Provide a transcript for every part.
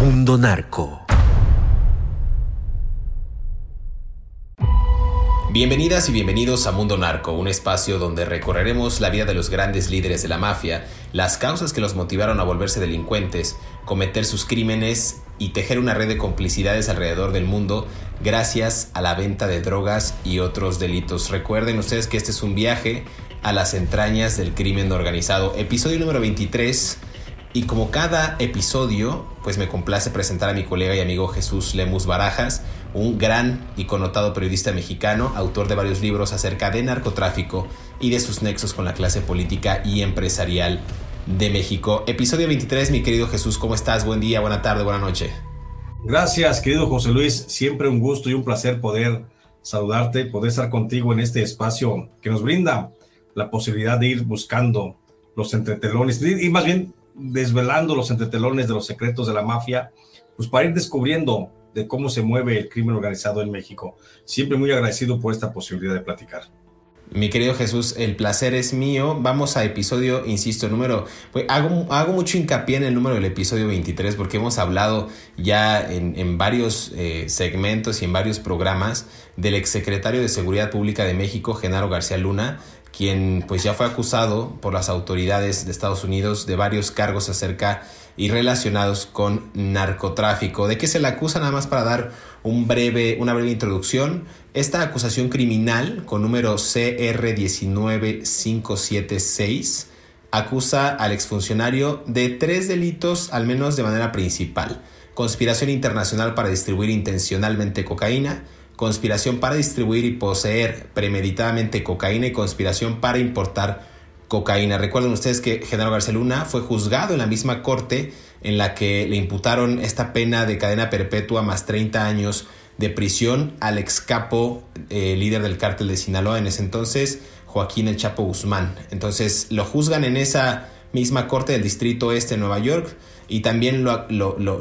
Mundo Narco. Bienvenidas y bienvenidos a Mundo Narco, un espacio donde recorreremos la vida de los grandes líderes de la mafia, las causas que los motivaron a volverse delincuentes, cometer sus crímenes y tejer una red de complicidades alrededor del mundo gracias a la venta de drogas y otros delitos. Recuerden ustedes que este es un viaje a las entrañas del crimen organizado. Episodio número 23 y como cada episodio, pues me complace presentar a mi colega y amigo Jesús Lemus Barajas, un gran y connotado periodista mexicano, autor de varios libros acerca de narcotráfico y de sus nexos con la clase política y empresarial de México. Episodio 23, mi querido Jesús, ¿cómo estás? Buen día, buena tarde, buena noche. Gracias, querido José Luis. Siempre un gusto y un placer poder saludarte, poder estar contigo en este espacio que nos brinda la posibilidad de ir buscando los entretelones y más bien desvelando los entretelones de los secretos de la mafia, pues para ir descubriendo de cómo se mueve el crimen organizado en México. Siempre muy agradecido por esta posibilidad de platicar. Mi querido Jesús, el placer es mío. Vamos a episodio, insisto, número... Pues hago, mucho hincapié en el número del episodio 23 porque hemos hablado ya en, varios eh, segmentos y en varios programas del exsecretario de Seguridad Pública de México, Genaro García Luna, quien pues ya fue acusado por las autoridades de Estados Unidos de varios cargos acerca y relacionados con narcotráfico. ¿De qué se le acusa? Nada más para dar un breve, una breve introducción. Esta acusación criminal con número CR19576 acusa al exfuncionario de tres delitos al menos de manera principal. Conspiración internacional para distribuir intencionalmente cocaína, conspiración para distribuir y poseer premeditadamente cocaína y conspiración para importar cocaína. Recuerden ustedes que Genaro García Luna fue juzgado en la misma corte en la que le imputaron esta pena de cadena perpetua más 30 años de prisión al ex capo eh, líder del cártel de Sinaloa en ese entonces, Joaquín El Chapo Guzmán. Entonces lo juzgan en esa misma corte del distrito este de Nueva York y también lo,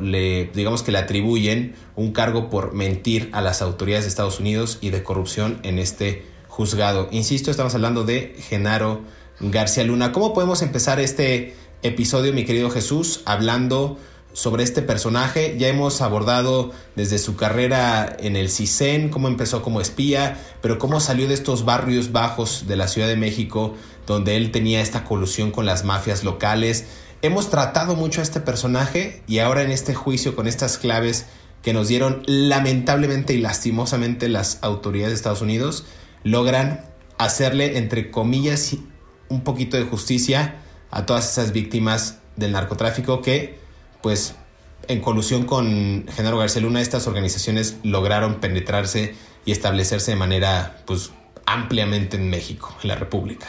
le, digamos que le atribuyen un cargo por mentir a las autoridades de Estados Unidos y de corrupción en este juzgado. Insisto, estamos hablando de Genaro García Luna. ¿Cómo podemos empezar este episodio, mi querido Jesús, hablando sobre este personaje? Ya hemos abordado desde su carrera en el CISEN, cómo empezó como espía, pero cómo salió de estos barrios bajos de la Ciudad de México, donde él tenía esta colusión con las mafias locales Hemos tratado mucho a este personaje y ahora en este juicio con estas claves que nos dieron lamentablemente y lastimosamente las autoridades de Estados Unidos, logran hacerle, entre comillas, un poquito de justicia a todas esas víctimas del narcotráfico que, pues, en colusión con Genaro García Luna, estas organizaciones lograron penetrarse y establecerse de manera, pues, ampliamente en México, en la República.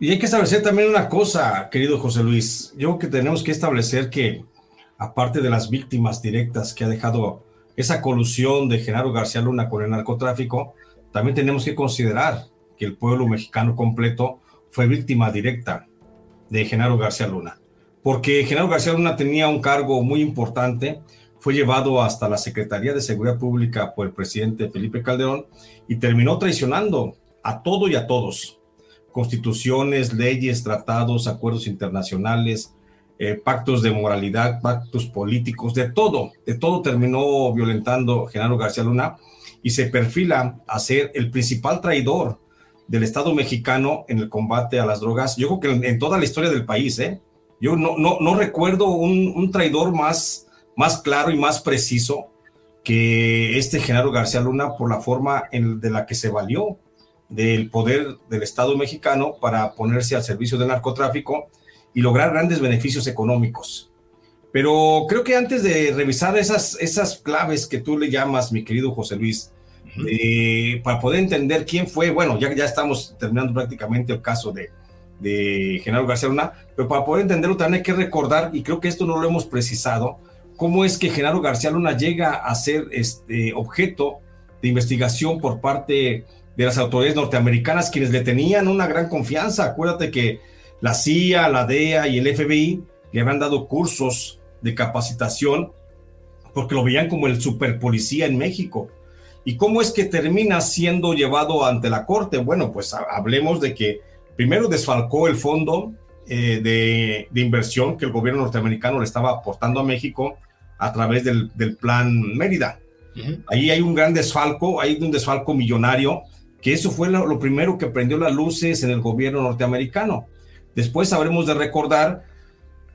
Y hay que establecer también una cosa, querido José Luis. Yo creo que tenemos que establecer que, aparte de las víctimas directas que ha dejado esa colusión de Genaro García Luna con el narcotráfico, también tenemos que considerar que el pueblo mexicano completo fue víctima directa de Genaro García Luna. Porque Genaro García Luna tenía un cargo muy importante, fue llevado hasta la Secretaría de Seguridad Pública por el presidente Felipe Calderón y terminó traicionando a todo y a todos constituciones, leyes, tratados, acuerdos internacionales, eh, pactos de moralidad, pactos políticos, de todo, de todo terminó violentando Genaro García Luna y se perfila a ser el principal traidor del Estado mexicano en el combate a las drogas. Yo creo que en, toda la historia del país, ¿eh? Yo no, no, no recuerdo un, traidor más, más claro y más preciso que este Genaro García Luna por la forma en, de la que se valió del poder del Estado mexicano para ponerse al servicio del narcotráfico y lograr grandes beneficios económicos. Pero creo que antes de revisar esas, esas claves que tú le llamas, mi querido José Luis, eh, para poder entender quién fue, bueno, ya, ya estamos terminando prácticamente el caso de, de Genaro García Luna, pero para poder entenderlo también hay que recordar, y creo que esto no lo hemos precisado, cómo es que Genaro García Luna llega a ser este objeto de investigación por parte de las autoridades norteamericanas, quienes le tenían una gran confianza. Acuérdate que la CIA, la DEA y el FBI le habían dado cursos de capacitación porque lo veían como el superpolicía en México. ¿Y cómo es que termina siendo llevado ante la corte? Bueno, pues hablemos de que primero desfalcó el fondo eh, de, inversión que el gobierno norteamericano le estaba aportando a México a través del, plan Mérida. Ahí hay un gran desfalco, hay un desfalco millonario, que eso fue lo, lo primero que prendió las luces en el gobierno norteamericano. Después habremos de recordar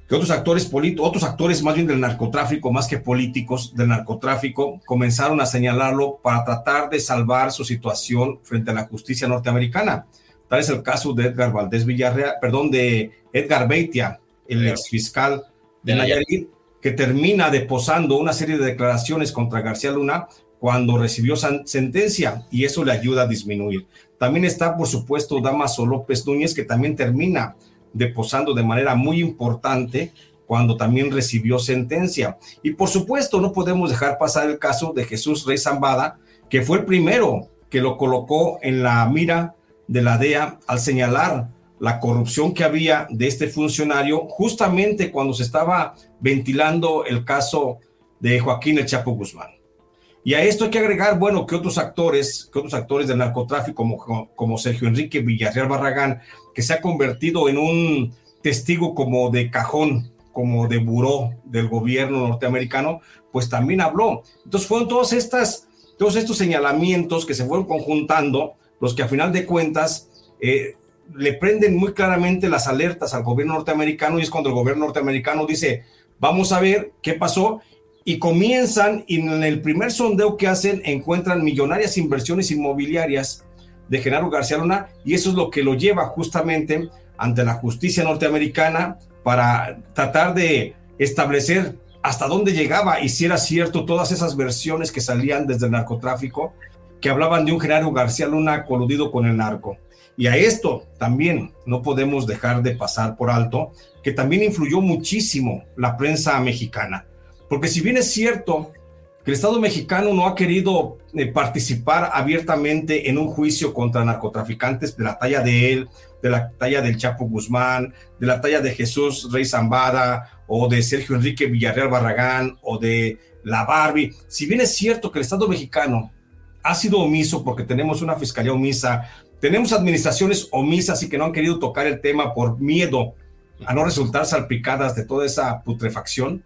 que otros actores políticos, otros actores más bien del narcotráfico, más que políticos del narcotráfico, comenzaron a señalarlo para tratar de salvar su situación frente a la justicia norteamericana. Tal es el caso de Edgar Valdés Villarreal, perdón, de Edgar Beitia, el ex fiscal de Nayarit, que termina deposando una serie de declaraciones contra García Luna cuando recibió sentencia y eso le ayuda a disminuir. También está, por supuesto, Damaso López Núñez, que también termina deposando de manera muy importante cuando también recibió sentencia. Y por supuesto, no podemos dejar pasar el caso de Jesús Rey Zambada, que fue el primero que lo colocó en la mira de la DEA al señalar la corrupción que había de este funcionario justamente cuando se estaba ventilando el caso de Joaquín El Chapo Guzmán. Y a esto hay que agregar, bueno, que otros actores, que otros actores del narcotráfico, como, Sergio Enrique Villarreal Barragán, que se ha convertido en un testigo como de cajón, como de buró del gobierno norteamericano, pues también habló. Entonces fueron todas estas, todos estos señalamientos que se fueron conjuntando, los que a final de cuentas eh, le prenden muy claramente las alertas al gobierno norteamericano y es cuando el gobierno norteamericano dice, vamos a ver qué pasó y comienzan y en el primer sondeo que hacen encuentran millonarias inversiones inmobiliarias de Genaro García Luna y eso es lo que lo lleva justamente ante la justicia norteamericana para tratar de establecer hasta dónde llegaba y si era cierto todas esas versiones que salían desde el narcotráfico que hablaban de un Genaro García Luna coludido con el narco. Y a esto también no podemos dejar de pasar por alto que también influyó muchísimo la prensa mexicana porque si bien es cierto que el Estado mexicano no ha querido eh, participar abiertamente en un juicio contra narcotraficantes de la talla de él, de la talla del Chapo Guzmán, de la talla de Jesús Rey Zambada o de Sergio Enrique Villarreal Barragán o de la Barbie, si bien es cierto que el Estado mexicano ha sido omiso porque tenemos una fiscalía omisa, tenemos administraciones omisas y que no han querido tocar el tema por miedo a no resultar salpicadas de toda esa putrefacción,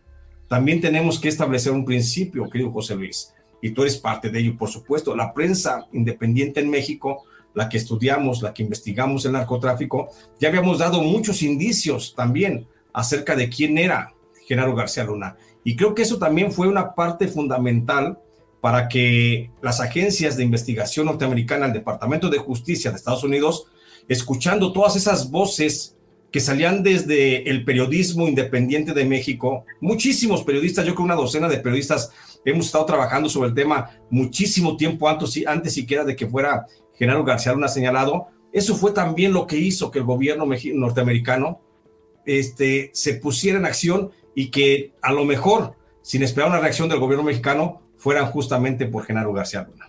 también tenemos que establecer un principio, querido José Luis, y tú eres parte de ello, por supuesto. La prensa independiente en México, la que estudiamos, la que investigamos el narcotráfico, ya habíamos dado muchos indicios también acerca de quién era Genaro García Luna. Y creo que eso también fue una parte fundamental para que las agencias de investigación norteamericana, el Departamento de Justicia de Estados Unidos, escuchando todas esas voces que salían desde el periodismo independiente de México. Muchísimos periodistas, yo creo una docena de periodistas hemos estado trabajando sobre el tema muchísimo tiempo antes, antes siquiera de que fuera Genaro García Luna señalado. Eso fue también lo que hizo que el gobierno norteamericano este, se pusiera en acción y que a lo mejor, sin esperar una reacción del gobierno mexicano, fueran justamente por Genaro García Luna.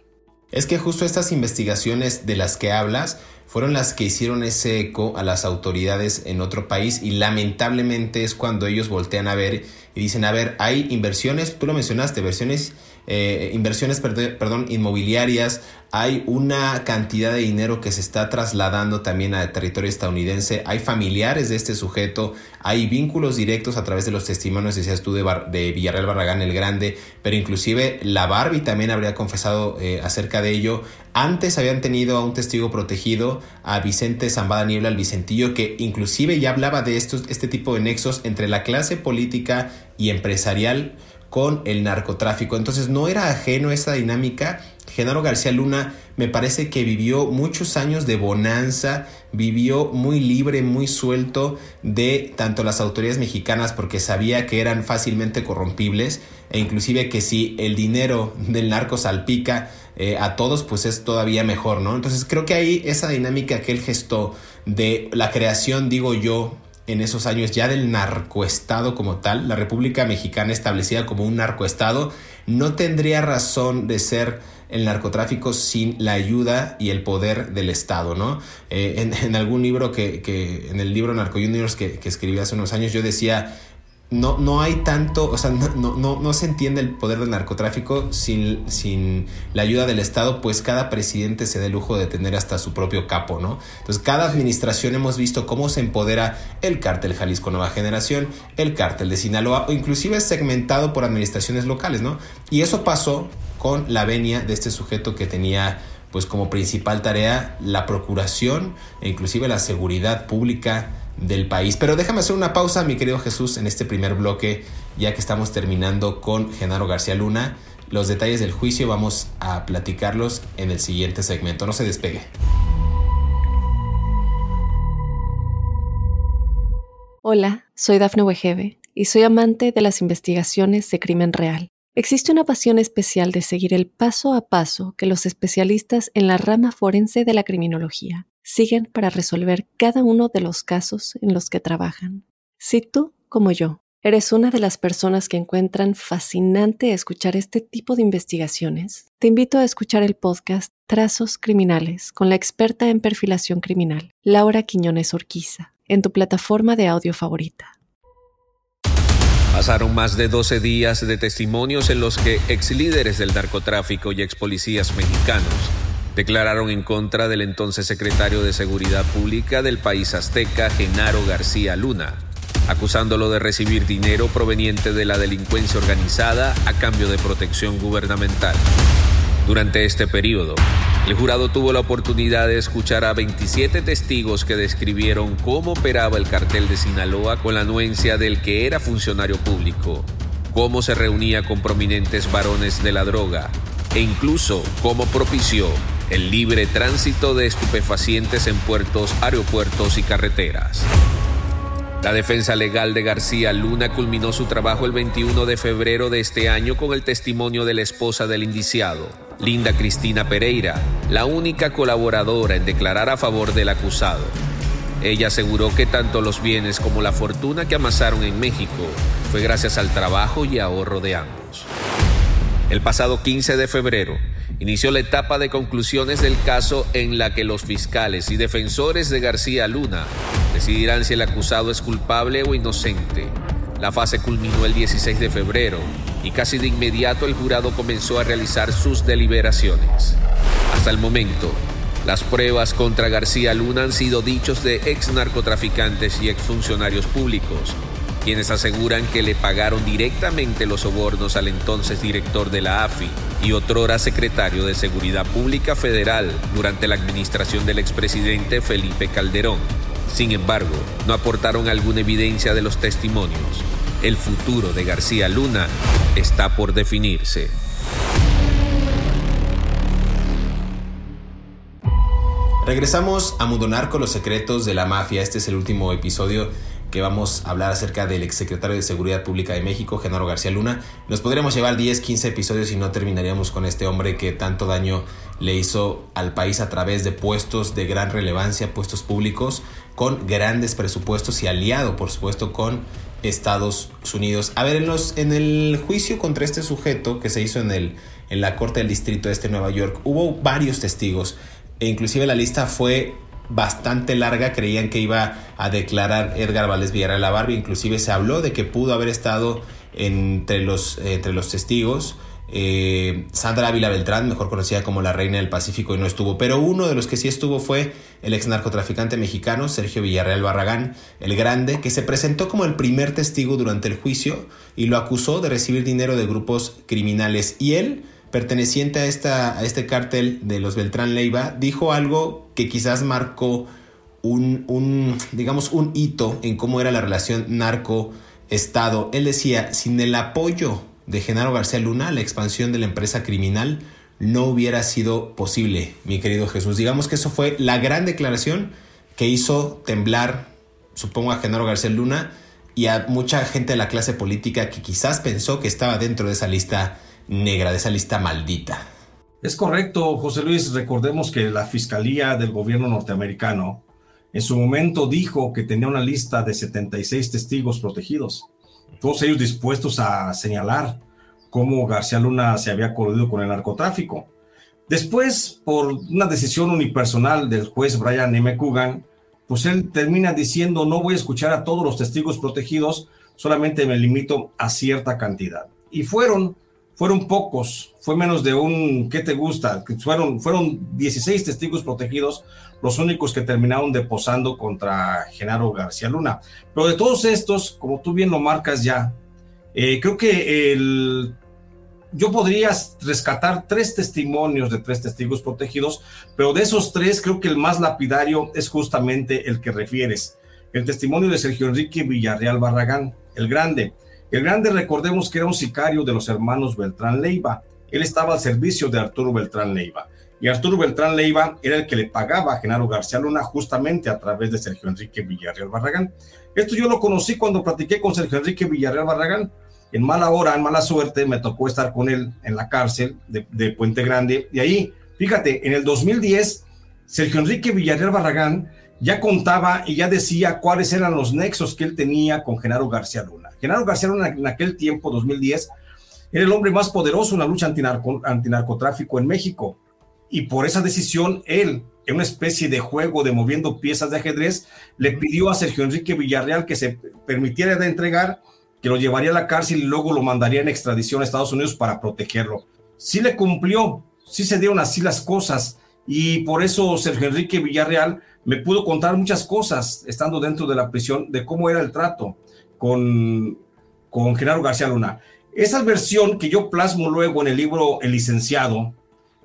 Es que justo estas investigaciones de las que hablas fueron las que hicieron ese eco a las autoridades en otro país y lamentablemente es cuando ellos voltean a ver y dicen, a ver, hay inversiones, tú lo mencionaste, inversiones, eh, inversiones perdón, inmobiliarias, hay una cantidad de dinero que se está trasladando también a territorio estadounidense, hay familiares de este sujeto, hay vínculos directos a través de los testimonios, decías tú, de, de Villarreal Barragán el Grande, pero inclusive la Barbie también habría confesado eh, acerca de ello. Antes habían tenido a un testigo protegido, a Vicente Zambada Niebla, Vicentillo, que inclusive ya hablaba de estos, este tipo de nexos entre la clase política y empresarial con el narcotráfico. Entonces no era ajeno esa dinámica. Genaro García Luna me parece que vivió muchos años de bonanza, vivió muy libre, muy suelto de tanto las autoridades mexicanas porque sabía que eran fácilmente corrompibles e inclusive que si el dinero del narco salpica eh, a todos pues es todavía mejor, ¿no? Entonces creo que ahí esa dinámica que él gestó de la creación, digo yo, en esos años ya del narcoestado como tal, la República Mexicana establecida como un narcoestado, no tendría razón de ser el narcotráfico sin la ayuda y el poder del Estado, ¿no? Eh, en, algún libro que, que, en el libro Narco Juniors que, que escribí hace unos años, yo decía, no, no hay tanto, o sea, no, no, no, se entiende el poder del narcotráfico sin, sin la ayuda del Estado, pues cada presidente se da el lujo de tener hasta su propio capo, ¿no? Entonces, cada administración hemos visto cómo se empodera el cártel Jalisco Nueva Generación, el cártel de Sinaloa, o inclusive segmentado por administraciones locales, ¿no? Y eso pasó con la venia de este sujeto que tenía pues como principal tarea la procuración e inclusive la seguridad pública del país. Pero déjame hacer una pausa, mi querido Jesús, en este primer bloque, ya que estamos terminando con Genaro García Luna. Los detalles del juicio vamos a platicarlos en el siguiente segmento. No se despegue. Hola, soy Dafne Wegebe y soy amante de las investigaciones de crimen real. Existe una pasión especial de seguir el paso a paso que los especialistas en la rama forense de la criminología siguen para resolver cada uno de los casos en los que trabajan. Si tú, como yo, eres una de las personas que encuentran fascinante escuchar este tipo de investigaciones, te invito a escuchar el podcast Trazos Criminales con la experta en perfilación criminal, Laura Quiñones Orquiza, en tu plataforma de audio favorita. Pasaron más de 12 días de testimonios en los que ex líderes del narcotráfico y ex policías mexicanos declararon en contra del entonces secretario de Seguridad Pública del país azteca, Genaro García Luna, acusándolo de recibir dinero proveniente de la delincuencia organizada a cambio de protección gubernamental. Durante este periodo, el jurado tuvo la oportunidad de escuchar a 27 testigos que describieron cómo operaba el cartel de Sinaloa con la anuencia del que era funcionario público, cómo se reunía con prominentes varones de la droga e incluso cómo propició el libre tránsito de estupefacientes en puertos, aeropuertos y carreteras. La defensa legal de García Luna culminó su trabajo el 21 de febrero de este año con el testimonio de la esposa del indiciado, Linda Cristina Pereira, la única colaboradora en declarar a favor del acusado. Ella aseguró que tanto los bienes como la fortuna que amasaron en México fue gracias al trabajo y ahorro de ambos. El pasado 15 de febrero, inició la etapa de conclusiones del caso en la que los fiscales y defensores de García Luna decidirán si el acusado es culpable o inocente. La fase culminó el 16 de febrero y casi de inmediato el jurado comenzó a realizar sus deliberaciones. Hasta el momento, las pruebas contra García Luna han sido dichos de ex narcotraficantes y ex funcionarios públicos, quienes aseguran que le pagaron directamente los sobornos al entonces director de la AFI y otrora secretario de Seguridad Pública Federal durante la administración del expresidente Felipe Calderón. Sin embargo, no aportaron alguna evidencia de los testimonios. El futuro de García Luna está por definirse. Regresamos a Mudonar con los secretos de la mafia. Este es el último episodio que vamos a hablar acerca del exsecretario de Seguridad Pública de México, Genaro García Luna. Nos podríamos llevar 10, 15 episodios y no terminaríamos con este hombre que tanto daño le hizo al país a través de puestos de gran relevancia, puestos públicos, con grandes presupuestos y aliado, por supuesto, con Estados Unidos. A ver, en, el juicio contra este sujeto que se hizo en, el, en la Corte del Distrito de este Nueva York, hubo varios testigos e inclusive la lista fue bastante larga. Creían que iba a declarar Edgar Valdés Villarreal la Barbie. Inclusive se habló de que pudo haber estado entre los, entre los testigos. Eh, Sandra Ávila Beltrán, mejor conocida como la Reina del Pacífico, y no estuvo. Pero uno de los que sí estuvo fue el ex narcotraficante mexicano Sergio Villarreal Barragán, el Grande, que se presentó como el primer testigo durante el juicio y lo acusó de recibir dinero de grupos criminales. Y él, perteneciente a, esta, a este cártel de los Beltrán Leiva, dijo algo que quizás marcó un, un, digamos, un hito en cómo era la relación narco-estado. Él decía, sin el apoyo de Genaro García Luna, la expansión de la empresa criminal no hubiera sido posible, mi querido Jesús. Digamos que eso fue la gran declaración que hizo temblar, supongo, a Genaro García Luna y a mucha gente de la clase política que quizás pensó que estaba dentro de esa lista negra, de esa lista maldita. Es correcto, José Luis. Recordemos que la Fiscalía del gobierno norteamericano en su momento dijo que tenía una lista de 76 testigos protegidos todos ellos dispuestos a señalar cómo García Luna se había coludido con el narcotráfico. Después, por una decisión unipersonal del juez Brian M. Coogan, pues él termina diciendo, no voy a escuchar a todos los testigos protegidos, solamente me limito a cierta cantidad. Y fueron, fueron pocos, fue menos de un, ¿qué te gusta? Fueron, fueron 16 testigos protegidos, los únicos que terminaron deposando contra Genaro García Luna. Pero de todos estos, como tú bien lo marcas ya, eh, creo que el, yo podría rescatar tres testimonios de tres testigos protegidos, pero de esos tres creo que el más lapidario es justamente el que refieres, el testimonio de Sergio Enrique Villarreal Barragán, el grande. El grande, recordemos que era un sicario de los hermanos Beltrán Leiva. Él estaba al servicio de Arturo Beltrán Leiva y Arturo Beltrán Leiva era el que le pagaba a Genaro García Luna justamente a través de Sergio Enrique Villarreal Barragán. Esto yo lo conocí cuando platiqué con Sergio Enrique Villarreal Barragán. En mala hora, en mala suerte, me tocó estar con él en la cárcel de, Puente Grande. Y ahí, fíjate, en el 2010, Sergio Enrique Villarreal Barragán ya contaba y ya decía cuáles eran los nexos que él tenía con Genaro García Luna. Genaro García Luna en aquel tiempo, 2010, era el hombre más poderoso en la lucha antinarcotráfico en México. Y por esa decisión él, en una especie de juego de moviendo piezas de ajedrez, le pidió a Sergio Enrique Villarreal que se permitiera de entregar, que lo llevaría a la cárcel y luego lo mandaría en extradición a Estados Unidos para protegerlo. Sí le cumplió, sí se dieron así las cosas. Y por eso Sergio Enrique Villarreal me pudo contar muchas cosas estando dentro de la prisión de cómo era el trato con, con Genaro García Luna. Esa versión que yo plasmo luego en el libro El licenciado,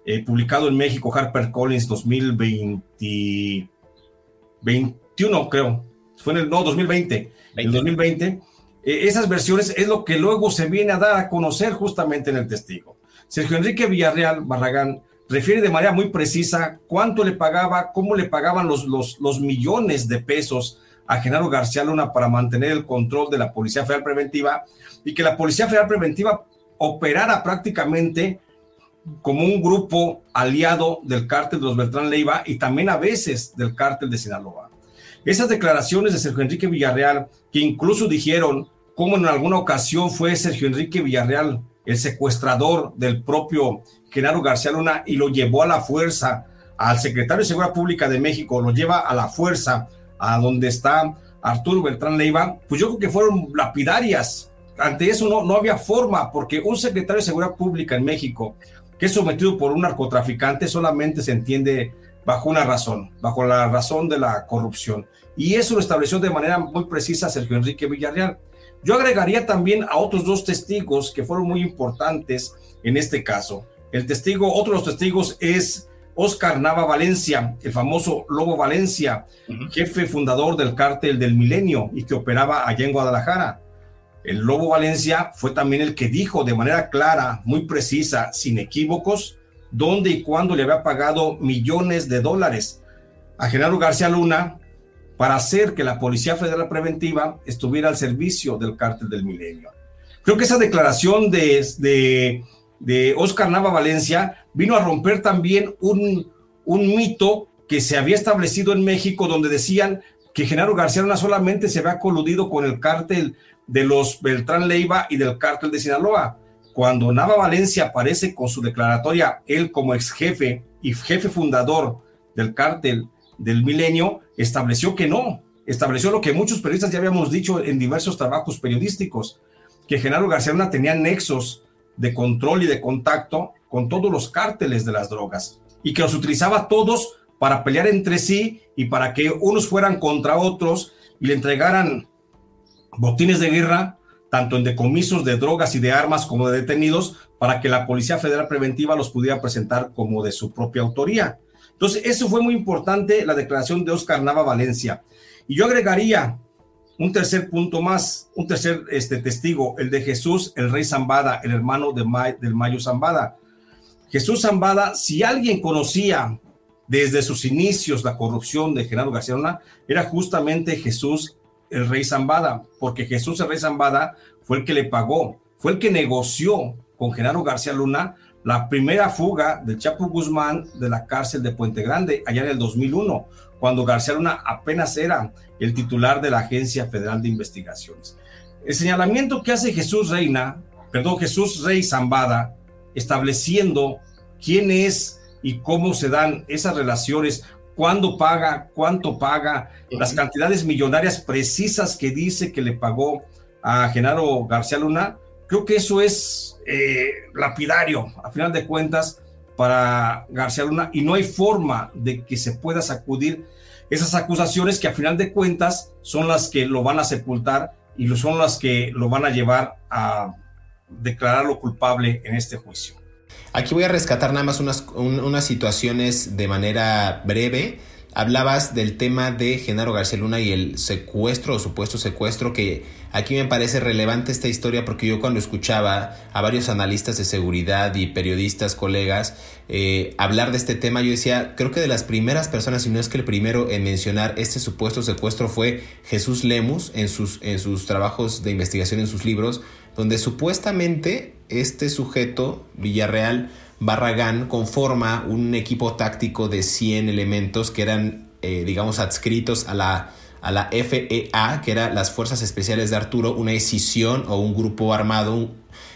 eh, publicado en México, Harper Collins 2021, creo. Fue en el, no, 2020. En 2020. Eh, esas versiones es lo que luego se viene a dar a conocer justamente en el testigo. Sergio Enrique Villarreal Barragán refiere de manera muy precisa cuánto le pagaba, cómo le pagaban los, los, los millones de pesos a Genaro García Luna para mantener el control de la Policía Federal Preventiva y que la Policía Federal Preventiva operara prácticamente como un grupo aliado del cártel de los Beltrán Leiva y también a veces del cártel de Sinaloa. Esas declaraciones de Sergio Enrique Villarreal, que incluso dijeron cómo en alguna ocasión fue Sergio Enrique Villarreal el secuestrador del propio Genaro García Luna y lo llevó a la fuerza al secretario de Seguridad Pública de México, lo lleva a la fuerza a donde está Arturo Beltrán Leiva, pues yo creo que fueron lapidarias. Ante eso no, no había forma, porque un secretario de Seguridad Pública en México que es sometido por un narcotraficante solamente se entiende bajo una razón, bajo la razón de la corrupción. Y eso lo estableció de manera muy precisa Sergio Enrique Villarreal. Yo agregaría también a otros dos testigos que fueron muy importantes en este caso. El testigo, otro de los testigos es Oscar Nava Valencia, el famoso Lobo Valencia, jefe fundador del cártel del Milenio y que operaba allá en Guadalajara. El Lobo Valencia fue también el que dijo de manera clara, muy precisa, sin equívocos, dónde y cuándo le había pagado millones de dólares a Genaro García Luna para hacer que la Policía Federal Preventiva estuviera al servicio del cártel del milenio. Creo que esa declaración de, de, Oscar Nava Valencia vino a romper también un, un mito que se había establecido en México donde decían que Genaro García Luna solamente se había coludido con el cártel de los Beltrán Leiva y del cártel de Sinaloa. Cuando Nava Valencia aparece con su declaratoria, él como ex jefe y jefe fundador del cártel del milenio estableció que no, estableció lo que muchos periodistas ya habíamos dicho en diversos trabajos periodísticos, que Genaro García Luna tenía nexos de control y de contacto con todos los cárteles de las drogas y que los utilizaba todos para pelear entre sí y para que unos fueran contra otros y le entregaran botines de guerra, tanto en decomisos de drogas y de armas como de detenidos, para que la Policía Federal Preventiva los pudiera presentar como de su propia autoría. Entonces, eso fue muy importante, la declaración de Oscar Nava Valencia. Y yo agregaría un tercer punto más, un tercer este, testigo, el de Jesús, el rey Zambada, el hermano de del Mayo Zambada. Jesús Zambada, si alguien conocía desde sus inicios la corrupción de Genaro García Luna, era justamente Jesús, el rey Zambada, porque Jesús, el rey Zambada, fue el que le pagó, fue el que negoció con Genaro García Luna la primera fuga del Chapo Guzmán de la cárcel de Puente Grande, allá en el 2001, cuando García Luna apenas era el titular de la Agencia Federal de Investigaciones. El señalamiento que hace Jesús Reina, perdón, Jesús Rey Zambada, estableciendo quién es y cómo se dan esas relaciones, cuándo paga, cuánto paga, las cantidades millonarias precisas que dice que le pagó a Genaro García Luna, creo que eso es eh, lapidario, a final de cuentas, para García Luna, y no hay forma de que se pueda sacudir esas acusaciones que a final de cuentas son las que lo van a sepultar y son las que lo van a llevar a declararlo culpable en este juicio. Aquí voy a rescatar nada más unas, unas situaciones de manera breve hablabas del tema de Genaro García Luna y el secuestro o supuesto secuestro, que aquí me parece relevante esta historia porque yo cuando escuchaba a varios analistas de seguridad y periodistas, colegas, eh, hablar de este tema, yo decía, creo que de las primeras personas, si no es que el primero en mencionar este supuesto secuestro fue Jesús Lemus en sus, en sus trabajos de investigación, en sus libros, donde supuestamente este sujeto, Villarreal, Barragán conforma un equipo táctico de 100 elementos que eran, eh, digamos, adscritos a la, a la FEA, que eran las Fuerzas Especiales de Arturo, una escisión o un grupo armado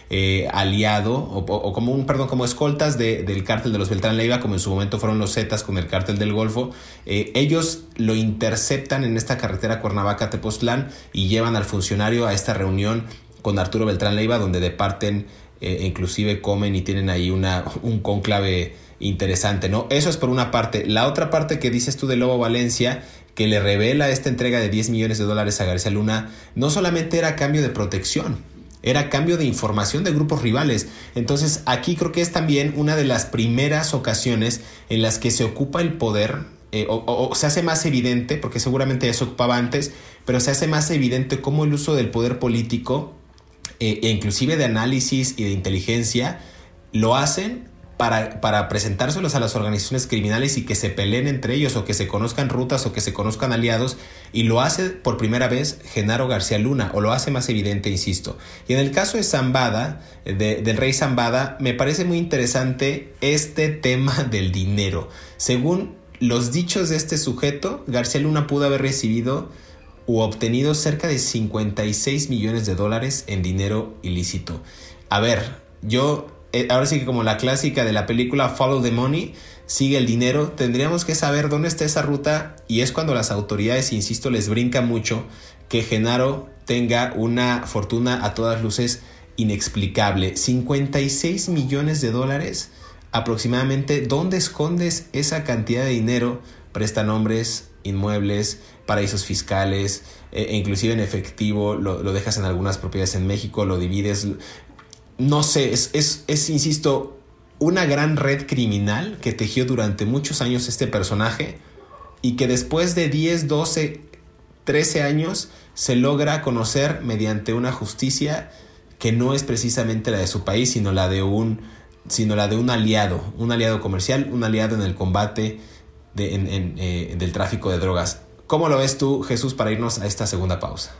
eh, aliado, o, como un, perdón, como escoltas del cártel de los Beltrán Leiva, como en su momento fueron los Zetas con el cártel del Golfo. Eh, ellos lo interceptan en esta carretera Cuernavaca-Tepoztlán y llevan al funcionario a esta reunión con Arturo Beltrán Leiva, donde departen eh, inclusive comen y tienen ahí una, un conclave interesante, ¿no? Eso es por una parte. La otra parte que dices tú de Lobo Valencia, que le revela esta entrega de 10 millones de dólares a García Luna, no solamente era cambio de protección, era cambio de información de grupos rivales. Entonces aquí creo que es también una de las primeras ocasiones en las que se ocupa el poder eh, o, se hace más evidente, porque seguramente ya se ocupaba antes, pero se hace más evidente cómo el uso del poder político eh, e inclusive de análisis y de inteligencia, lo hacen para, para, presentárselos a las organizaciones criminales y que se peleen entre ellos o que se conozcan rutas o que se conozcan aliados y lo hace por primera vez Genaro García Luna o lo hace más evidente, insisto. Y en el caso de Zambada, del rey Zambada, me parece muy interesante este tema del dinero. Según los dichos de este sujeto, García Luna pudo haber recibido o obtenido cerca de 56 millones de dólares en dinero ilícito. A ver, yo, ahora sí que como la clásica de la película Follow the Money, sigue el dinero, tendríamos que saber dónde está esa ruta y es cuando las autoridades, insisto, les brinca mucho que Genaro tenga una fortuna a todas luces inexplicable. 56 millones de dólares aproximadamente. ¿Dónde escondes esa cantidad de dinero? Presta nombres, inmuebles, paraísos fiscales, e, e inclusive en efectivo, lo, dejas en algunas propiedades en México, lo divides. No sé, es, es, insisto, una gran red criminal que tejió durante muchos años este personaje y que después de 10, 12, 13 años se logra conocer mediante una justicia que no es precisamente la de su país, sino la de un, sino la de un aliado, un aliado comercial, un aliado en el combate eh, del tráfico de drogas. ¿Cómo lo ves tú, Jesús, para irnos a esta segunda pausa?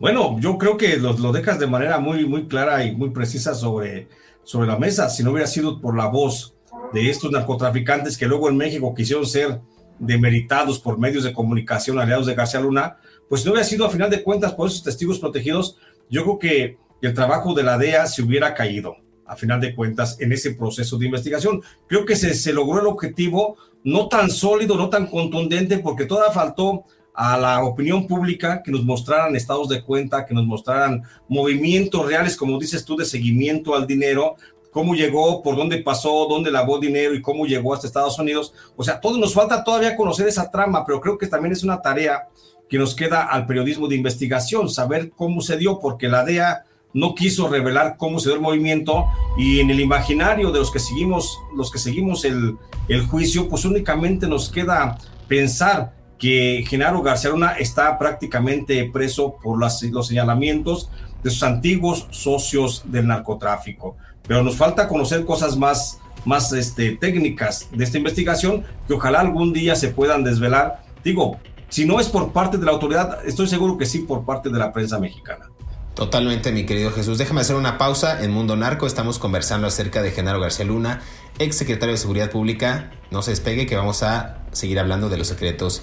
Bueno, yo creo que lo, lo dejas de manera muy, muy clara y muy precisa sobre, sobre la mesa. Si no hubiera sido por la voz de estos narcotraficantes que luego en México quisieron ser demeritados por medios de comunicación aliados de García Luna, pues no hubiera sido a final de cuentas por esos testigos protegidos, yo creo que el trabajo de la DEA se hubiera caído. a final de cuentas, en ese proceso de investigación. Creo que se, se logró el objetivo no tan sólido, no tan contundente, porque todavía faltó a la opinión pública que nos mostraran estados de cuenta, que nos mostraran movimientos reales, como dices tú, de seguimiento al dinero, cómo llegó, por dónde pasó, dónde lavó dinero y cómo llegó hasta Estados Unidos. O sea, todo nos falta todavía conocer esa trama, pero creo que también es una tarea que nos queda al periodismo de investigación, saber cómo se dio, porque la DEA no quiso revelar cómo se dio el movimiento y en el imaginario de los que seguimos, los que seguimos el, el juicio, pues únicamente nos queda pensar que Genaro García Luna está prácticamente preso por los señalamientos de sus antiguos socios del narcotráfico. Pero nos falta conocer cosas más, más este, técnicas de esta investigación que ojalá algún día se puedan desvelar. Digo, si no es por parte de la autoridad, estoy seguro que sí por parte de la prensa mexicana. Totalmente, mi querido Jesús. Déjame hacer una pausa. En Mundo Narco estamos conversando acerca de Genaro García Luna, ex secretario de Seguridad Pública. No se despegue que vamos a seguir hablando de los secretos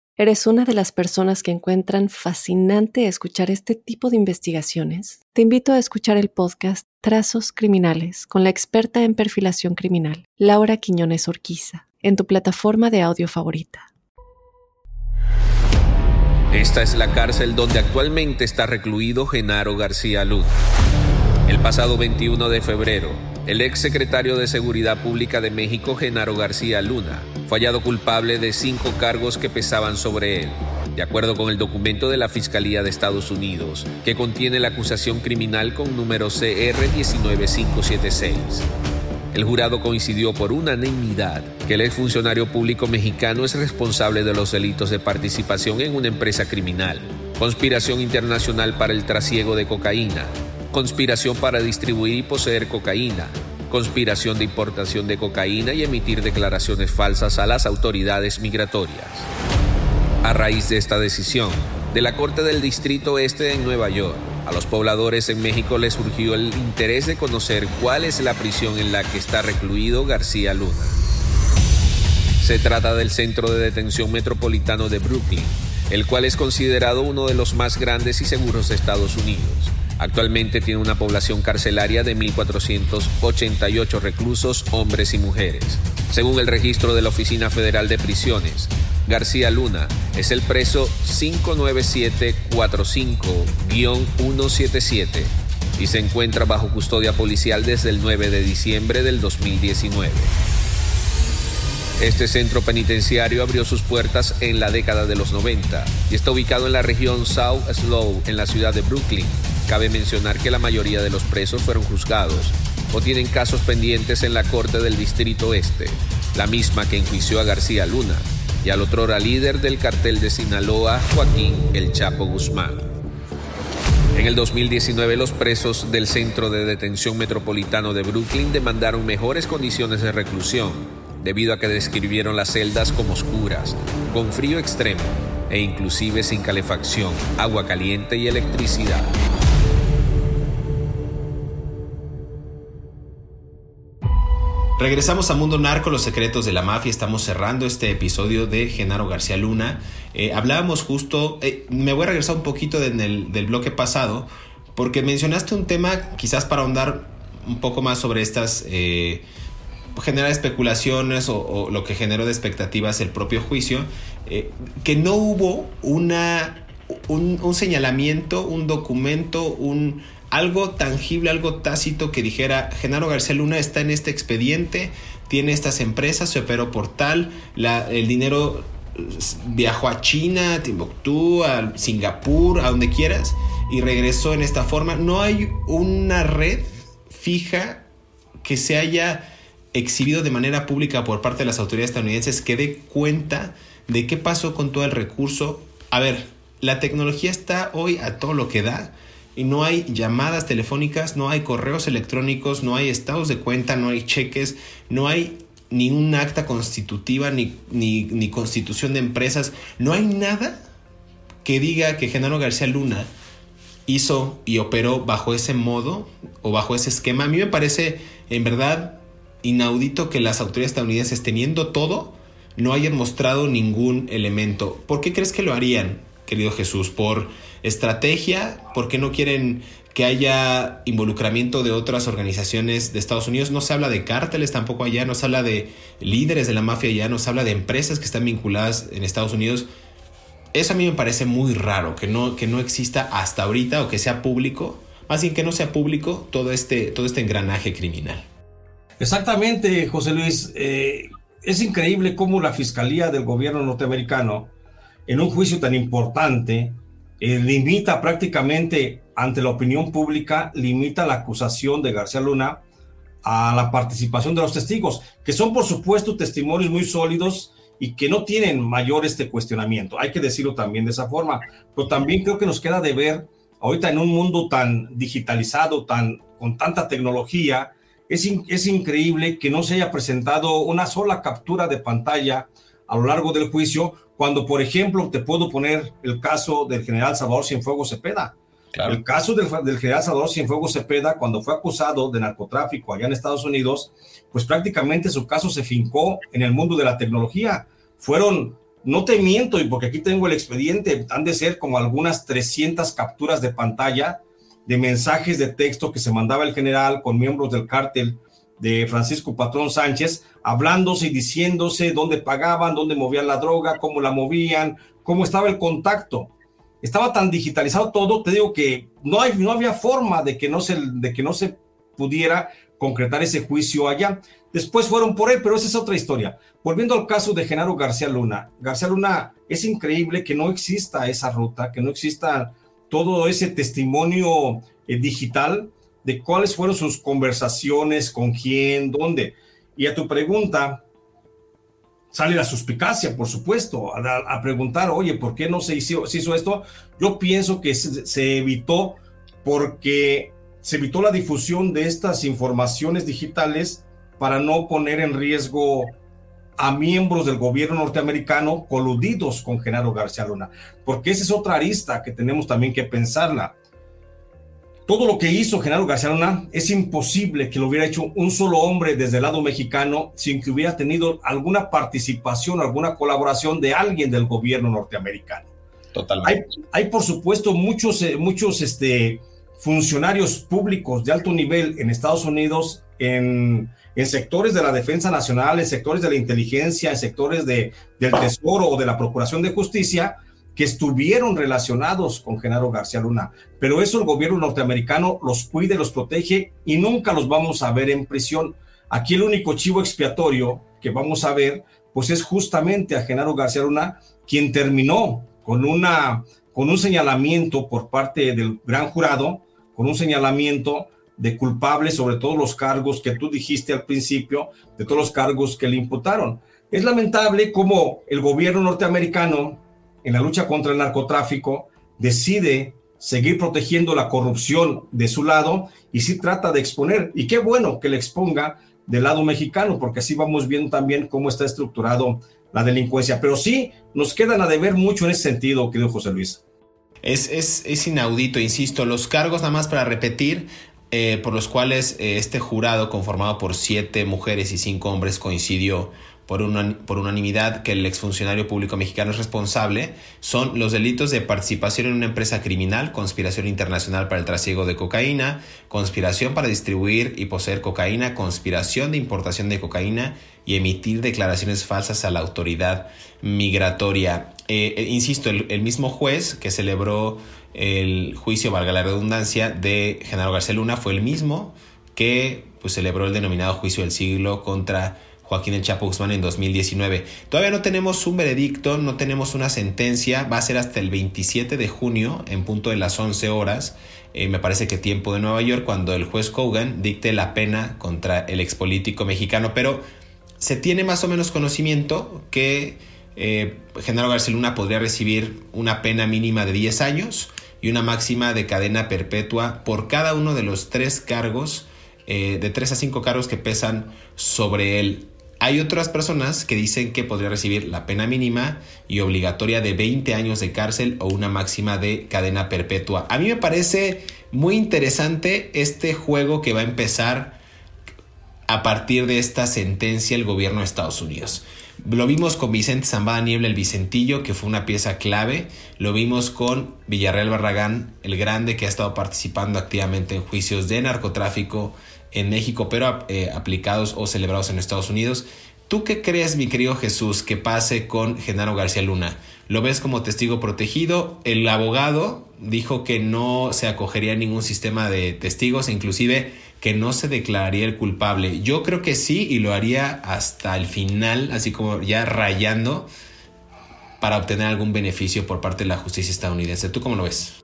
¿Eres una de las personas que encuentran fascinante escuchar este tipo de investigaciones? Te invito a escuchar el podcast Trazos Criminales con la experta en perfilación criminal, Laura Quiñones Orquiza, en tu plataforma de audio favorita. Esta es la cárcel donde actualmente está recluido Genaro García Luna. El pasado 21 de febrero, el ex secretario de Seguridad Pública de México, Genaro García Luna, fue hallado culpable de cinco cargos que pesaban sobre él, de acuerdo con el documento de la Fiscalía de Estados Unidos, que contiene la acusación criminal con número CR 19576. El jurado coincidió por unanimidad que el exfuncionario público mexicano es responsable de los delitos de participación en una empresa criminal, conspiración internacional para el trasiego de cocaína, conspiración para distribuir y poseer cocaína, conspiración de importación de cocaína y emitir declaraciones falsas a las autoridades migratorias. A raíz de esta decisión, de la Corte del Distrito Este en Nueva York, a los pobladores en México les surgió el interés de conocer cuál es la prisión en la que está recluido García Luna. Se trata del Centro de Detención Metropolitano de Brooklyn, el cual es considerado uno de los más grandes y seguros de Estados Unidos Actualmente tiene una población carcelaria de 1.488 reclusos, hombres y mujeres. Según el registro de la Oficina Federal de Prisiones, García Luna es el preso 59745-177 y se encuentra bajo custodia policial desde el 9 de diciembre del 2019. Este centro penitenciario abrió sus puertas en la década de los 90 y está ubicado en la región South Slough, en la ciudad de Brooklyn. Cabe mencionar que la mayoría de los presos fueron juzgados o tienen casos pendientes en la Corte del Distrito Este, la misma que enjuició a García Luna y al otrora líder del cartel de Sinaloa, Joaquín El Chapo Guzmán. En el 2019 los presos del Centro de Detención Metropolitano de Brooklyn demandaron mejores condiciones de reclusión debido a que describieron las celdas como oscuras, con frío extremo e inclusive sin calefacción, agua caliente y electricidad. Regresamos a Mundo Narco, los secretos de la mafia. Estamos cerrando este episodio de Genaro García Luna. Eh, hablábamos justo, eh, me voy a regresar un poquito del bloque pasado, porque mencionaste un tema quizás para ahondar un poco más sobre estas eh, generar especulaciones o, lo que generó de expectativas el propio juicio, eh, que no hubo una, un, señalamiento, un documento, un, algo tangible, algo tácito que dijera, Genaro García Luna está en este expediente, tiene estas empresas, se operó por tal, el dinero viajó a China, a Timbuktu, a Singapur, a donde quieras, y regresó en esta forma. No hay una red fija que se haya exhibido de manera pública por parte de las autoridades estadounidenses que dé cuenta de qué pasó con todo el recurso. A ver, la tecnología está hoy a todo lo que da y no hay llamadas telefónicas, no hay correos electrónicos, no hay estados de cuenta, no hay cheques, no hay ni un acta constitutiva ni, ni, ni constitución de empresas, no hay nada que diga que Genaro García Luna hizo y operó bajo ese modo o bajo ese esquema, a mí me parece en verdad inaudito que las autoridades estadounidenses teniendo todo no hayan mostrado ningún elemento. ¿Por qué crees que lo harían, querido Jesús? ¿Por estrategia? ¿Por qué no quieren que haya involucramiento de otras organizaciones de Estados Unidos? No se habla de cárteles tampoco allá, no se habla de líderes de la mafia allá, no se habla de empresas que están vinculadas en Estados Unidos. Eso a mí me parece muy raro, que no, que no exista hasta ahorita o que sea público, más bien que no sea público todo este, todo este engranaje criminal. Exactamente, José Luis. Eh, es increíble cómo la Fiscalía del gobierno norteamericano, en un juicio tan importante, eh, limita prácticamente ante la opinión pública, limita la acusación de García Luna a la participación de los testigos, que son por supuesto testimonios muy sólidos y que no tienen mayor este cuestionamiento. Hay que decirlo también de esa forma, pero también creo que nos queda de ver ahorita en un mundo tan digitalizado, tan con tanta tecnología, es, increíble que no se haya presentado una sola captura de pantalla a lo largo del juicio, cuando, por ejemplo, te puedo poner el caso del general Salvador Cienfuegos Cepeda. El caso del, del, general Salvador Cienfuegos Cepeda, cuando fue acusado de narcotráfico allá en Estados Unidos, pues prácticamente su caso se fincó en el mundo de la tecnología. Fueron, no te miento, y porque aquí tengo el expediente, han de ser como algunas 300 capturas de pantalla de mensajes de texto que se mandaba el general con miembros del cártel de Francisco Patrón Sánchez, hablándose y diciéndose dónde pagaban, dónde movían la droga, cómo la movían, cómo estaba el contacto. Estaba tan digitalizado todo, te digo que no, hay, no había forma de que no, se, de que no se pudiera concretar ese juicio allá. Después fueron por él, pero esa es otra historia. Volviendo al caso de Genaro García Luna. García Luna, es increíble que no exista esa ruta, que no exista todo ese testimonio eh, digital de cuáles fueron sus conversaciones, con quién, dónde. Y a tu pregunta, sale la suspicacia, por supuesto, a, preguntar, oye, ¿por qué no se hizo, hizo esto? Yo pienso que se, evitó porque se evitó la difusión de estas informaciones digitales para no poner en riesgo a miembros del gobierno norteamericano coludidos con Genaro García Luna, porque esa es otra arista que tenemos también que pensarla. Todo lo que hizo Genaro García Luna es imposible que lo hubiera hecho un solo hombre desde el lado mexicano sin que hubiera tenido alguna participación, alguna colaboración de alguien del gobierno norteamericano. Totalmente. Hay, por supuesto muchos, eh, muchos este, funcionarios públicos de alto nivel en Estados Unidos en en sectores de la defensa nacional, en sectores de la inteligencia, en sectores de, del tesoro o de la procuración de justicia, estuvieron relacionados con Genaro García Luna. Pero eso el gobierno norteamericano los cuide, los protege y nunca los vamos a ver en prisión. Aquí el único chivo expiatorio que vamos a ver, pues es justamente a Genaro García Luna, quien terminó con, una, con un señalamiento por parte del gran jurado, con un señalamiento de culpable sobre todos los cargos que tú dijiste al principio, de todos los cargos que le imputaron. Es lamentable cómo el gobierno norteamericano, en la lucha contra el narcotráfico, decide seguir protegiendo la corrupción de su lado y sí trata de exponer. Y qué bueno que le exponga del lado mexicano, porque así vamos viendo también cómo está estructurado la delincuencia. Pero sí, nos quedan a deber mucho en ese sentido, querido José Luis. Es, es, es, inaudito, insisto, los cargos, nada más para repetir, eh, por los cuales eh, este jurado, conformado por siete mujeres y cinco hombres, coincidió por, unanimidad que el exfuncionario público mexicano es responsable, son los delitos de participación en una empresa criminal, conspiración internacional para el trasiego de cocaína, conspiración para distribuir y poseer cocaína, conspiración de importación de cocaína y emitir declaraciones falsas a la autoridad migratoria. Eh, insisto, el mismo juez que celebró el juicio, valga la redundancia, de Genaro García Luna fue el mismo que pues, celebró el denominado juicio del siglo contra Joaquín El Chapo Guzmán en 2019. Todavía no tenemos un veredicto, no tenemos una sentencia, va a ser hasta el 27 de junio en punto de las 11 horas. Eh, me parece que tiempo de Nueva York cuando el juez Kogan dicte la pena contra el expolítico mexicano, pero se tiene más o menos conocimiento que eh, Genaro García Luna podría recibir una pena mínima de 10 años y una máxima de cadena perpetua por cada uno de los tres cargos, eh, de tres a cinco cargos que pesan sobre él. Hay otras personas que dicen que podría recibir la pena mínima y obligatoria de 20 años de cárcel o una máxima de cadena perpetua. A mí me parece muy interesante este juego que va a empezar a partir de esta sentencia el gobierno de Estados Unidos. Lo vimos con Vicente Zambada Niebla, el Vicentillo, que fue una pieza clave. Lo vimos con Villarreal Barragán, el grande, que ha estado participando activamente en juicios de narcotráfico en México, pero eh, aplicados o celebrados en Estados Unidos. ¿Tú qué crees, mi querido Jesús, que pase con Genaro García Luna? ¿Lo ves como testigo protegido? El abogado dijo que no se acogería a ningún sistema de testigos, e inclusive que no se declararía el culpable. Yo creo que sí y lo haría hasta el final, así como ya rayando para obtener algún beneficio por parte de la justicia estadounidense. ¿Tú cómo lo ves?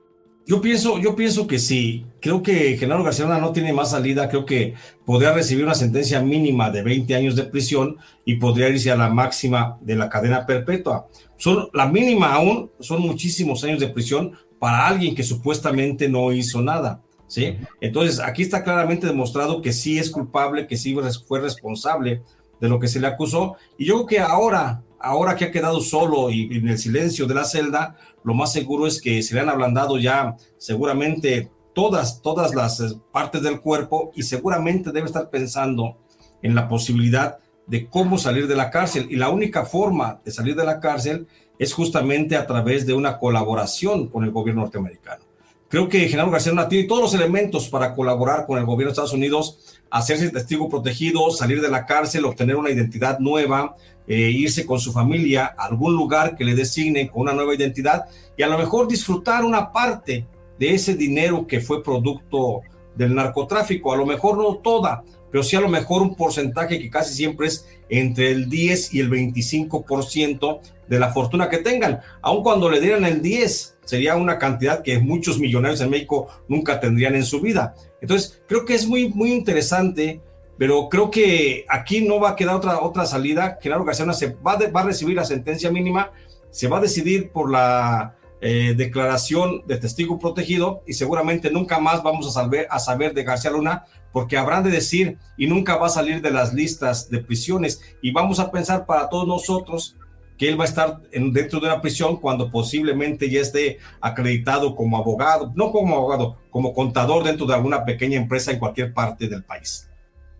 Yo pienso, yo pienso que sí. Creo que Genaro García no tiene más salida. Creo que podría recibir una sentencia mínima de 20 años de prisión y podría irse a la máxima de la cadena perpetua. Son, la mínima aún son muchísimos años de prisión para alguien que supuestamente no hizo nada. ¿sí? Entonces, aquí está claramente demostrado que sí es culpable, que sí fue responsable de lo que se le acusó. Y yo creo que ahora, ahora que ha quedado solo y en el silencio de la celda, lo más seguro es que se le han ablandado ya seguramente todas, todas las eh, partes del cuerpo y seguramente debe estar pensando en la posibilidad de cómo salir de la cárcel. Y la única forma de salir de la cárcel es justamente a través de una colaboración con el gobierno norteamericano. Creo que Genaro García Luna tiene todos los elementos para colaborar con el gobierno de Estados Unidos, hacerse testigo protegido, salir de la cárcel, obtener una identidad nueva, eh, irse con su familia a algún lugar que le designe con una nueva identidad y a lo mejor disfrutar una parte de ese dinero que fue producto del narcotráfico, a lo mejor no toda, pero sí a lo mejor un porcentaje que casi siempre es entre el 10 y el 25% de la fortuna que tengan. Aun cuando le dieran el 10, sería una cantidad que muchos millonarios en México nunca tendrían en su vida. Entonces, creo que es muy, muy interesante, pero creo que aquí no va a quedar otra, otra salida. Genaro García se va, va a recibir la sentencia mínima, se va a decidir por la eh, declaración de testigo protegido y seguramente nunca más vamos a saber, a saber de García Luna porque habrán de decir y nunca va a salir de las listas de prisiones y vamos a pensar para todos nosotros que él va a estar dentro de una prisión cuando posiblemente ya esté acreditado como abogado, no como abogado, como contador dentro de alguna pequeña empresa en cualquier parte del país.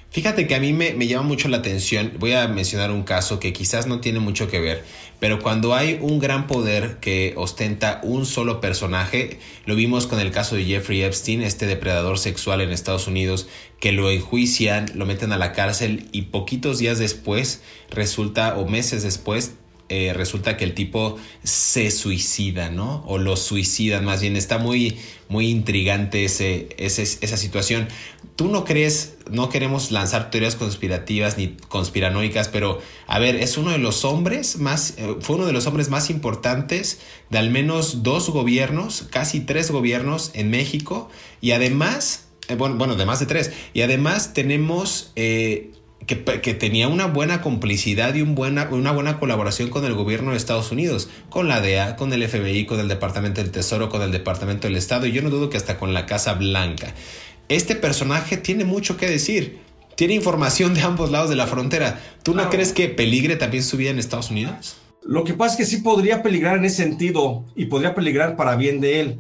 Fíjate que a mí me, llama mucho la atención, voy a mencionar un caso que quizás no tiene mucho que ver, pero cuando hay un gran poder que ostenta un solo personaje, lo vimos con el caso de Jeffrey Epstein, este depredador sexual en Estados Unidos, que lo enjuician, lo meten a la cárcel y poquitos días después resulta, o meses después, eh, resulta que el tipo se suicida, ¿no? O lo suicidan, más bien. Está muy, muy intrigante ese, esa situación. Tú no crees, no queremos lanzar teorías conspirativas ni conspiranoicas, pero a ver, es uno de los hombres más, eh, fue uno de los hombres más importantes de al menos dos gobiernos, casi tres gobiernos en México, y además, eh, bueno, bueno, de más de tres, y además tenemos que, tenía una buena complicidad y un buena, una buena colaboración con el gobierno de Estados Unidos, con la DEA, con el FBI, con el Departamento del Tesoro, con el Departamento del Estado y yo no dudo que hasta con la Casa Blanca. Este personaje tiene mucho que decir, tiene información de ambos lados de la frontera. ¿Tú no crees que peligre también su vida en Estados Unidos? Lo que pasa es que sí podría peligrar en ese sentido y podría peligrar para bien de él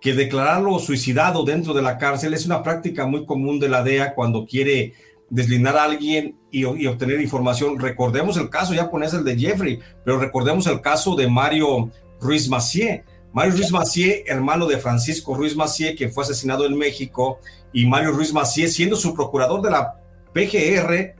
que declararlo suicidado dentro de la cárcel es una práctica muy común de la DEA cuando quiere deslindar a alguien y, obtener información. Recordemos el caso, ya pones el de Jeffrey, pero recordemos el caso de Mario Ruiz Macié. Mario Ruiz Macié, hermano de Francisco Ruiz Macié, que fue asesinado en México, y Mario Ruiz Macié, siendo su procurador de la PGR,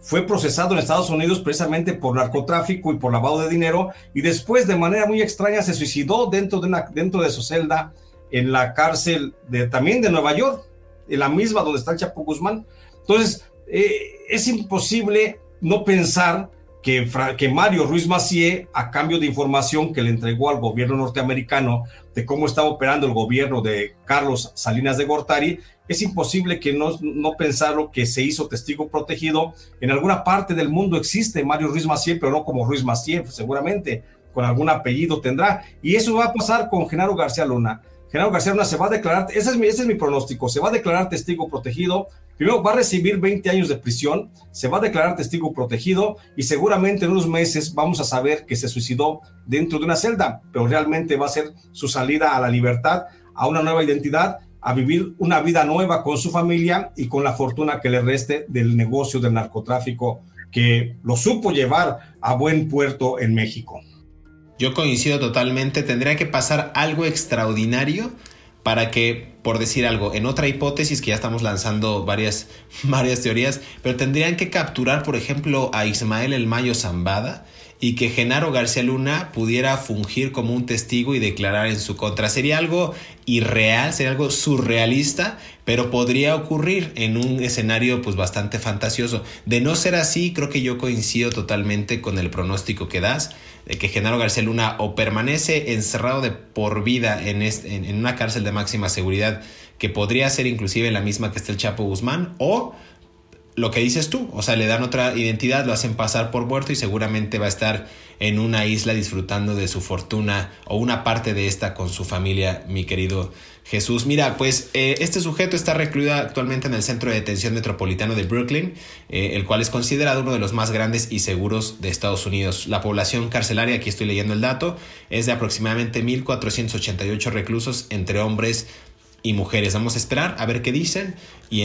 fue procesado en Estados Unidos precisamente por narcotráfico y por lavado de dinero, y después, de manera muy extraña, se suicidó dentro de, una, dentro de su celda en la cárcel de, también de Nueva York, en la misma donde está el Chapo Guzmán. Entonces, eh, es imposible no pensar que, Mario Ruiz Macié, a cambio de información que le entregó al gobierno norteamericano de cómo estaba operando el gobierno de Carlos Salinas de Gortari, es imposible que no, no pensarlo que se hizo testigo protegido. En alguna parte del mundo existe Mario Ruiz Macié, pero no como Ruiz Macié, seguramente con algún apellido tendrá. Y eso va a pasar con Genaro García Luna. Genaro García Luna se va a declarar, ese es, mi, ese es mi pronóstico, se va a declarar testigo protegido, Primero va a recibir 20 años de prisión, se va a declarar testigo protegido y seguramente en unos meses vamos a saber que se suicidó dentro de una celda, pero realmente va a ser su salida a la libertad, a una nueva identidad, a vivir una vida nueva con su familia y con la fortuna que le reste del negocio del narcotráfico que lo supo llevar a buen puerto en México. Yo coincido totalmente, tendría que pasar algo extraordinario para que, por decir algo, en otra hipótesis que ya estamos lanzando varias, varias teorías, pero tendrían que capturar, por ejemplo, a Ismael El Mayo Zambada y que Genaro García Luna pudiera fungir como un testigo y declarar en su contra. Sería algo irreal, sería algo surrealista, pero podría ocurrir en un escenario pues bastante fantasioso. De no ser así, creo que yo coincido totalmente con el pronóstico que das de que Genaro García Luna o permanece encerrado de por vida en, en una cárcel de máxima seguridad que podría ser inclusive la misma que está el Chapo Guzmán o lo que dices tú, o sea, le dan otra identidad, lo hacen pasar por muerto y seguramente va a estar en una isla disfrutando de su fortuna o una parte de esta con su familia, mi querido Jesús. Mira, pues eh, este sujeto está recluido actualmente en el Centro de Detención Metropolitano de Brooklyn, eh, el cual es considerado uno de los más grandes y seguros de Estados Unidos. La población carcelaria, aquí estoy leyendo el dato, es de aproximadamente 1.488 reclusos entre hombres y mujeres. Vamos a esperar a ver qué dicen y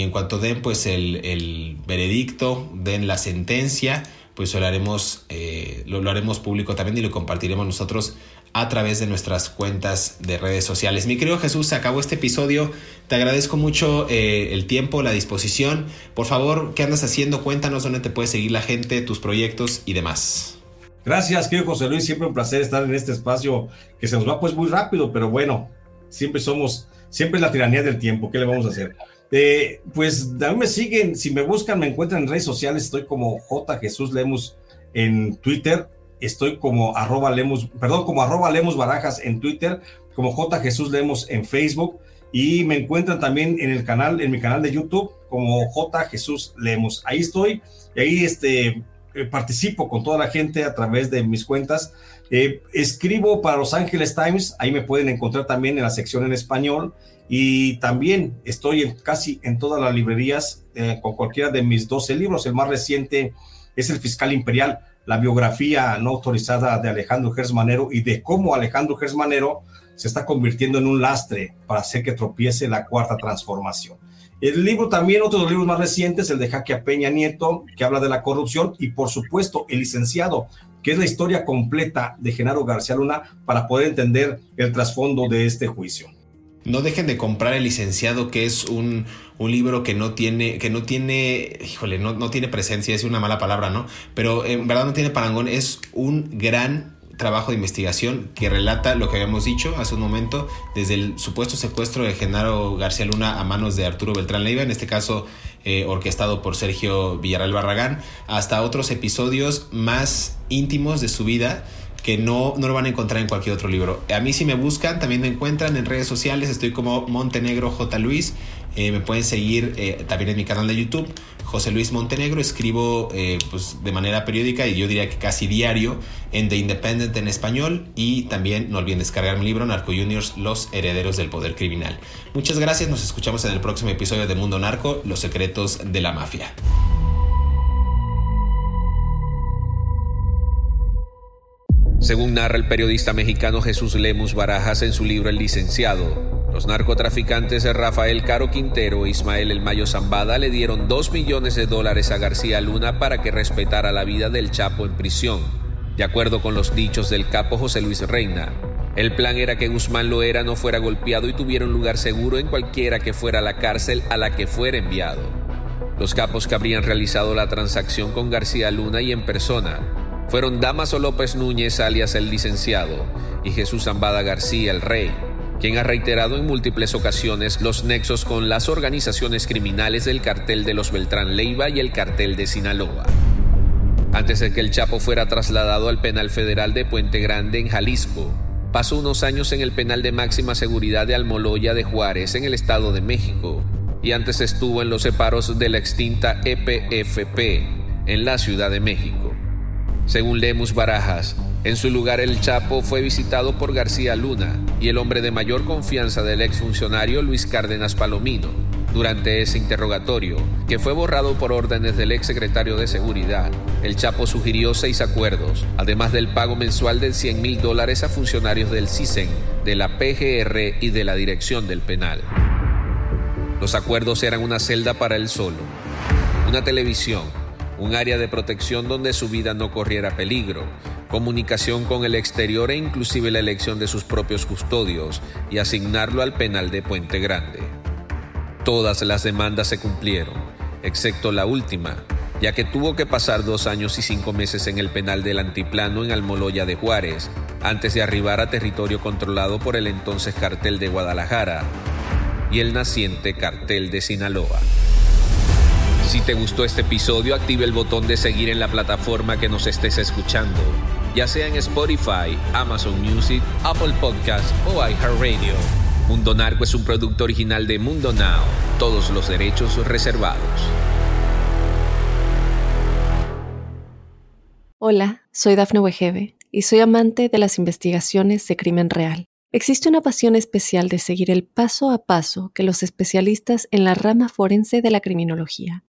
en, cuanto den pues el, veredicto, den la sentencia, pues lo haremos, eh, lo, haremos público también y lo compartiremos nosotros a través de nuestras cuentas de redes sociales. Mi querido Jesús, se acabó este episodio. Te agradezco mucho eh, el tiempo, la disposición. Por favor, ¿qué andas haciendo? Cuéntanos dónde te puede seguir la gente, tus proyectos y demás. Gracias, querido José Luis. Siempre un placer estar en este espacio que se nos va pues muy rápido, pero bueno, siempre somos Siempre es la tiranía del tiempo. ¿Qué le vamos a hacer? Eh, pues a mí me siguen, si me buscan, me encuentran en redes sociales. Estoy como J. Jesús Lemus en Twitter. Estoy como arroba Lemus, perdón, como arroba Lemus Barajas en Twitter, como J. Jesús Lemus en Facebook. Y me encuentran también en el canal, en mi canal de YouTube, como J. Jesús Lemus. Ahí estoy y ahí este, participo con toda la gente a través de mis cuentas. Eh, escribo para Los Angeles Times, ahí me pueden encontrar también en la sección en español y también estoy casi en todas las librerías eh, con cualquiera de mis 12 libros. El más reciente es El Fiscal Imperial, la biografía no autorizada de Alejandro Gersmanero y de cómo Alejandro Gersmanero se está convirtiendo en un lastre para hacer que tropiece la cuarta transformación. El libro también, otro de los libros más recientes, el de Jaque a Peña Nieto, que habla de la corrupción, y por supuesto, El licenciado, que es la historia completa de Genaro García Luna para poder entender el trasfondo de este juicio. No dejen de comprar El licenciado, que es un, un libro que no tiene, que no tiene, híjole, no, no tiene presencia, es una mala palabra, ¿no? Pero en verdad no tiene parangón, es un gran trabajo de investigación que relata lo que habíamos dicho hace un momento, desde el supuesto secuestro de Genaro García Luna a manos de Arturo Beltrán Leiva, en este caso eh, orquestado por Sergio Villarreal Barragán, hasta otros episodios más íntimos de su vida que no, no lo van a encontrar en cualquier otro libro. A mí si me buscan, también me encuentran en redes sociales, estoy como Montenegro J. Luis, eh, me pueden seguir eh, también en mi canal de YouTube José Luis Montenegro, escribo eh, pues, de manera periódica y yo diría que casi diario en The Independent en español y también no olviden descargar mi libro Narco Juniors, Los Herederos del Poder Criminal. Muchas gracias, nos escuchamos en el próximo episodio de Mundo Narco, Los Secretos de la Mafia. Según narra el periodista mexicano Jesús Lemus Barajas en su libro El Licenciado, los narcotraficantes Rafael Caro Quintero e Ismael El Mayo Zambada le dieron dos millones de dólares a García Luna para que respetara la vida del Chapo en prisión. De acuerdo con los dichos del capo José Luis Reina, el plan era que Guzmán Loera no fuera golpeado y tuviera un lugar seguro en cualquiera que fuera la cárcel a la que fuera enviado. Los capos que habrían realizado la transacción con García Luna y en persona fueron Damaso López Núñez alias el licenciado y Jesús Zambada García el rey quien ha reiterado en múltiples ocasiones los nexos con las organizaciones criminales del cartel de los Beltrán Leiva y el cartel de Sinaloa. Antes de que el Chapo fuera trasladado al penal federal de Puente Grande en Jalisco, pasó unos años en el penal de máxima seguridad de Almoloya de Juárez en el Estado de México y antes estuvo en los separos de la extinta EPFP en la Ciudad de México. Según Lemus Barajas, en su lugar, el Chapo fue visitado por García Luna y el hombre de mayor confianza del exfuncionario Luis Cárdenas Palomino, Durante ese interrogatorio, que fue borrado por órdenes del ex secretario de Seguridad, el Chapo sugirió seis acuerdos, además del pago mensual de 100 mil dólares a funcionarios del CISEN, de la PGR y de la dirección del penal. Los acuerdos eran una celda para él solo, una televisión, un área de protección donde su vida no corriera peligro, comunicación con el exterior e inclusive la elección de sus propios custodios y asignarlo al penal de Puente Grande. Todas las demandas se cumplieron, excepto la última, ya que tuvo que pasar dos años y cinco meses en el penal del Antiplano en Almoloya de Juárez, antes de arribar a territorio controlado por el entonces cartel de Guadalajara y el naciente cartel de Sinaloa. Si te gustó este episodio, active el botón de seguir en la plataforma que nos estés escuchando, ya sea en Spotify, Amazon Music, Apple Podcasts o iHeartRadio. Mundo Narco es un producto original de Mundo Now. Todos los derechos reservados. Hola, soy Dafne Wegebe y soy amante de las investigaciones de crimen real. Existe una pasión especial de seguir el paso a paso que los especialistas en la rama forense de la criminología